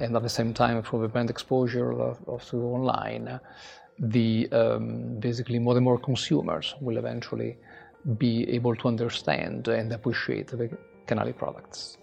and at the same time for the brand exposure of, of online, the um, basically more and more consumers will eventually be able to understand and appreciate the Canali products.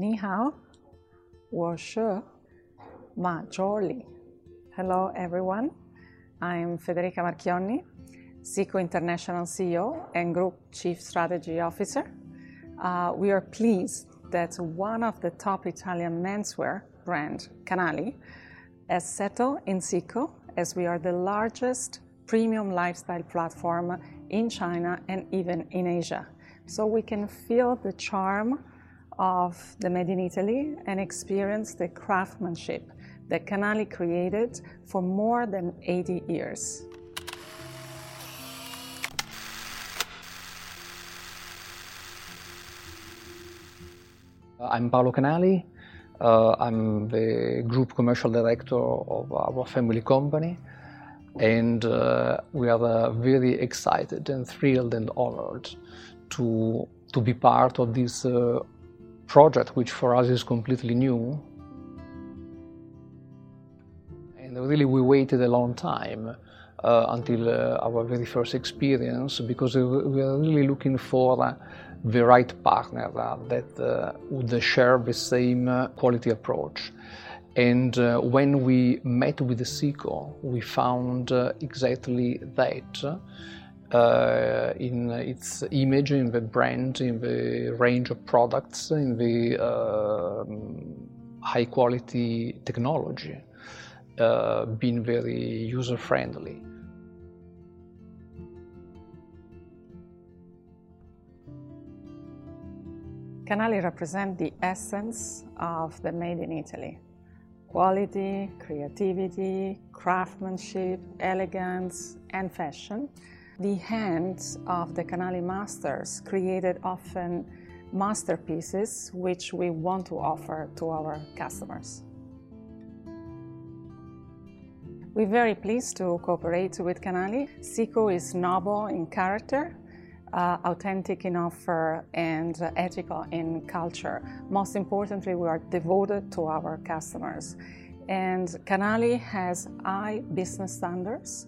Ni hao, wo shi, ma Jolly. Hello, everyone. I'm Federica Marchionni, Secoo International CEO and Group Chief Strategy Officer. Uh, we are pleased that one of the top Italian menswear brand, Canali, has settled in Secoo as we are the largest premium lifestyle platform in China and even in Asia. So we can feel the charm of the Made in Italy and experience the craftsmanship that Canali created for more than 80 years. I'm Paolo Canali. Uh, I'm the group commercial director of our family company, and uh, we are uh, very excited and thrilled and honored to to be part of this uh, project, which for us is completely new. And really, we waited a long time uh, until uh, our very first experience because we were really looking for uh, the right partner uh, that uh, would share the same uh, quality approach. And when we met with the Secoo, we found exactly that uh, in its image, in the brand, in the range of products, in the uh, high quality technology, uh, being very user friendly. Canali represent the essence of the made in Italy. Quality, creativity, craftsmanship, elegance, and fashion the hands of the Canali masters created often masterpieces which we want to offer to our customers. We're very pleased to cooperate with Canali. Secoo is noble in character, uh, authentic in offer, and uh, ethical in culture. Most importantly, we are devoted to our customers. And Canali has high business standards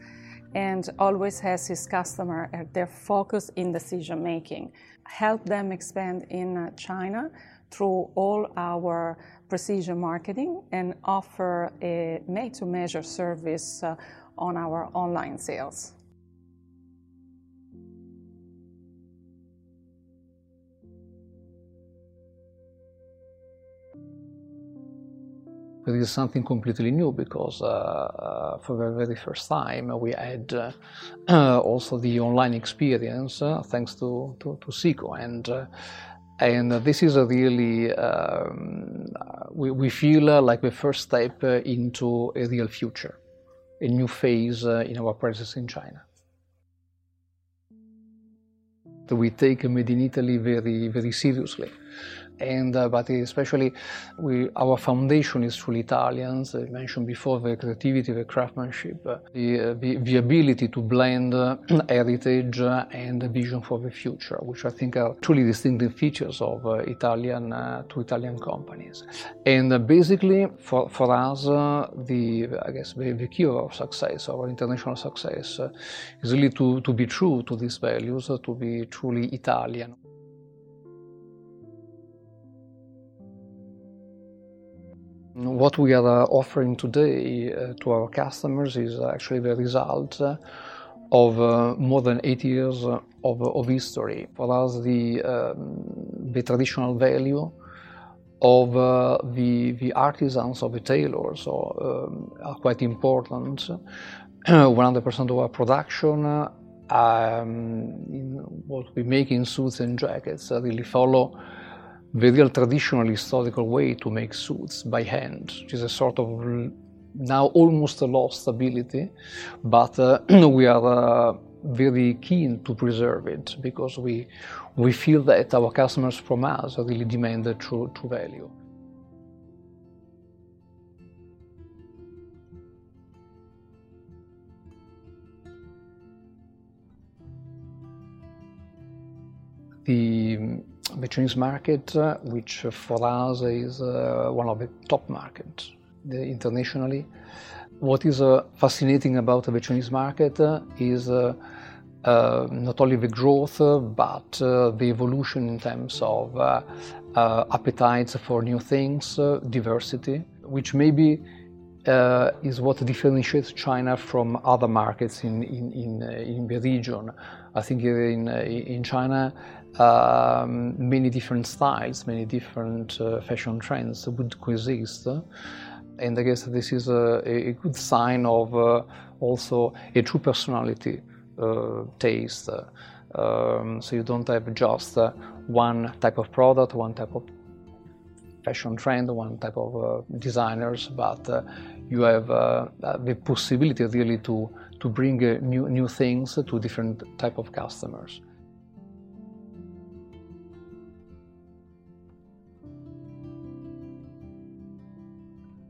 and always has his customer at their focus in decision making. Help them expand in uh, China through all our precision marketing and offer a made to measure service uh, on our online sales. This is something completely new because uh, uh, for the very first time we had uh, also the online experience thanks to, to, to Secoo. And, and this is a really, um, we, we feel like the first step into a real future, a new phase in our presence in China we take Made in Italy very, very seriously and uh, but especially we, our foundation is truly Italian. I mentioned before the creativity, the craftsmanship, uh, the, uh, the, the, ability to blend uh, heritage and a vision for the future, which I think are truly distinctive features of uh, Italian uh, to Italian companies. And basically, for, for us, the I guess the, the key of our success, our international success, is really to, to be true to these values, to be truly Italian. What we are uh, offering today uh, to our customers is actually the result uh, of uh, more than eight years of, of history. For us, the, um, the traditional value of uh, the, the artisans, of the tailors, um, are quite important. 100% of our production um, what we make in suits and jackets really follow the real traditional historical way to make suits by hand, which is a sort of now almost a lost ability, but uh, we are uh, very keen to preserve it because we, we feel that our customers from us really demand the true, true value. The, Chinese market, uh, which for us is uh, one of the top markets internationally, what is uh, fascinating about the Chinese market uh, is uh, uh, not only the growth, but the evolution in terms of appetites for new things, diversity, which maybe uh, is what differentiates China from other markets in, in, in, uh, in the region. I think in, in China, um, many different styles, many different uh, fashion trends would coexist and I guess this is a, a good sign of uh, also a true personality uh, taste. Um, so you don't have just uh, one type of product, one type of fashion trend, one type of uh, designers, but uh, you have uh, the possibility really to, to bring new, new things to different type of customers.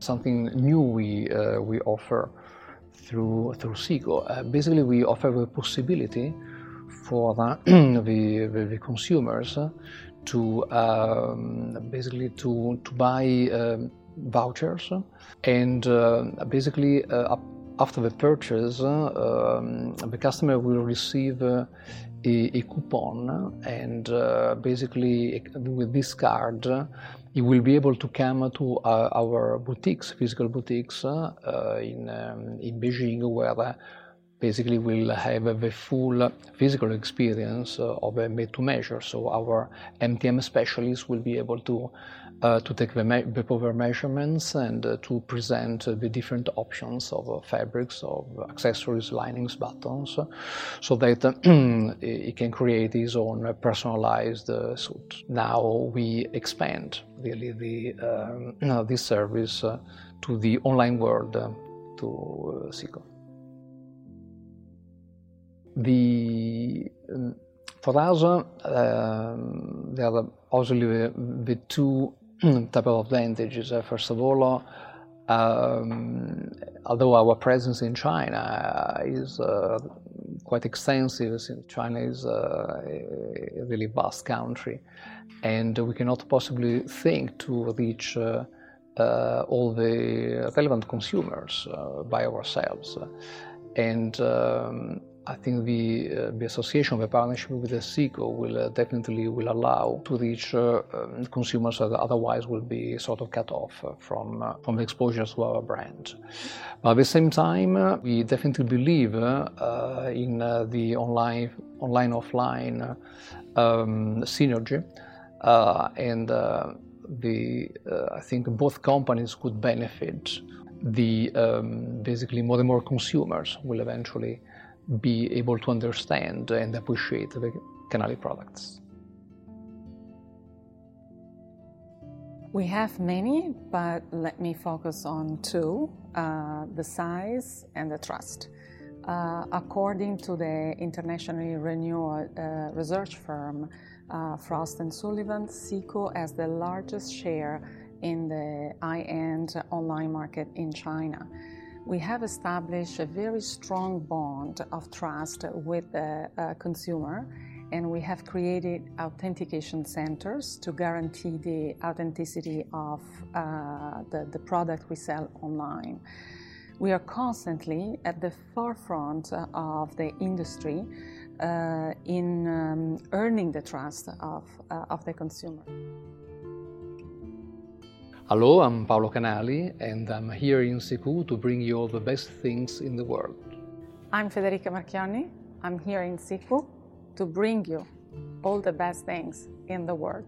something new we, uh, we offer through, through Secoo. Uh, basically, we offer the possibility for the, the, the, consumers to um, basically to, to buy um, vouchers and uh, basically uh, after the purchase uh, um, the customer will receive uh, a, a, coupon and basically with this card you will be able to come to uh, our boutiques, physical boutiques uh, in, um, in Beijing, where uh, basically we'll have the full physical experience of a made to measure. So our MTM specialists will be able to uh, to take the, me- the proper measurements and uh, to present uh, the different options of uh, fabrics, of accessories, linings, buttons, so that he can create his own personalized uh, suit. Now we expand really the um, this service uh, to the online world, to Secoo. The for us, um, there are obviously the, the two type of advantages. Uh, first of all, um, although our presence in China is uh, quite extensive, since China is uh, a really vast country, and we cannot possibly think to reach uh, uh, all the relevant consumers uh, by ourselves. And um, I think the, uh, the association, the partnership with the Secoo will uh, definitely will allow to reach uh, um, consumers that otherwise will be sort of cut off uh, from, uh, from the exposure to our brand. But at the same time, uh, we definitely believe in the online, online offline um, synergy and the, I think both companies could benefit the um, basically more and more consumers will eventually be able to understand and appreciate the Canali products. We have many, but let me focus on two uh, the size and the trust. Uh, according to the internationally renowned uh, research firm uh, Frost and Sullivan, Secoo has the largest share in the high end online market in China we have established a very strong bond of trust with the uh, consumer and we have created authentication centers to guarantee the authenticity of uh, the, the product we sell online. We are constantly at the forefront of the industry uh, in um, earning the trust of, uh, of the consumer. Hello, I'm Paolo Canali, and I'm here in Secoo to bring you all the best things in the world. I'm Federica Marchionni. I'm here in Secoo to bring you all the best things in the world.